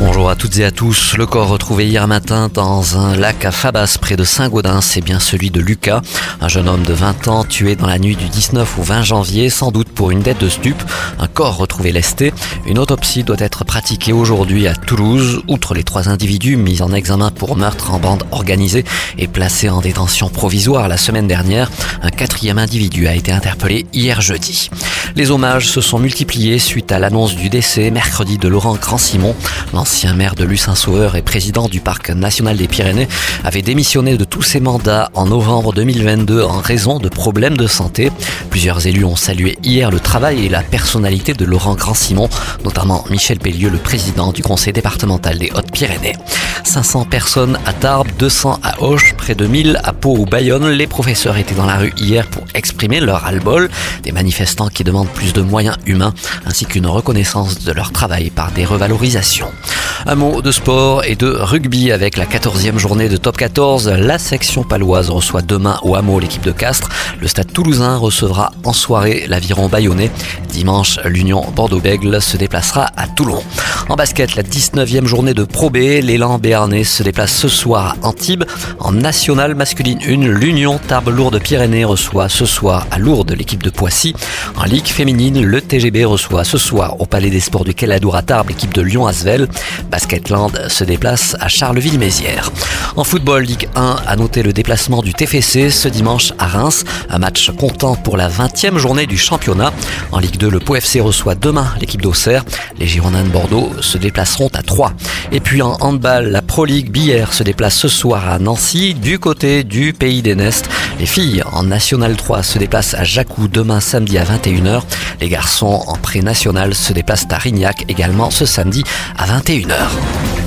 Bonjour à toutes et à tous. Le corps retrouvé hier matin dans un lac à Fabas près de Saint-Gaudens, c'est bien celui de Lucas, un jeune homme de 20 ans tué dans la nuit du 19 au 20 janvier, sans doute pour une dette de stupe. Un corps retrouvé lesté. Une autopsie doit être pratiquée aujourd'hui à Toulouse. Outre les trois individus mis en examen pour meurtre en bande organisée et placés en détention provisoire la semaine dernière, un quatrième individu a été interpellé hier jeudi. Les hommages se sont multipliés suite à l'annonce du décès mercredi de Laurent Grand-Simon. L'ancien maire de Lucin-Sauveur et président du parc national des Pyrénées avait démissionné de tous ses mandats en novembre 2022 en raison de problèmes de santé. Plusieurs élus ont salué hier le travail et la personnalité de Laurent Grand-Simon, notamment Michel Pellieu, le président du conseil départemental des Hautes-Pyrénées. 500 personnes à Tarbes, 200 à Auch, près de 1000 à Pau ou Bayonne. Les professeurs étaient dans la rue hier pour exprimer leur ras-le-bol. Des manifestants qui demandent plus de moyens humains ainsi qu'une reconnaissance de leur travail par des revalorisations. Un mot de sport et de rugby avec la 14e journée de top 14. La section paloise reçoit demain au hameau l'équipe de Castres. Le stade toulousain recevra en soirée l'aviron bayonnais. Dimanche, l'Union Bordeaux-Bègle se déplacera à Toulon. En basket, la 19e journée de Pro B, l'élan béarnais se déplace ce soir à Antibes. En nationale masculine 1, l'Union Tarbes-Lourdes-Pyrénées reçoit ce soir à Lourdes l'équipe de Poissy. En Ligue féminine, le TGB reçoit ce soir au Palais des Sports du Caladour à Tarbes l'équipe de Lyon-Asvel. Basketland se déplace à Charleville-Mézières. En football, Ligue 1 a noté le déplacement du TFC ce dimanche à Reims. Un match comptant pour la 20e journée du championnat. En Ligue 2, le Pau FC reçoit demain l'équipe d'Auxerre. Les Girondins de Bordeaux se déplaceront à 3. Et puis en handball, la Pro League Billère se déplace ce soir à Nancy du côté du Pays des Nestes. Les filles en National 3 se déplacent à Jacou demain samedi à 21h. Les garçons en pré-national se déplacent à Rignac également ce samedi à 21h.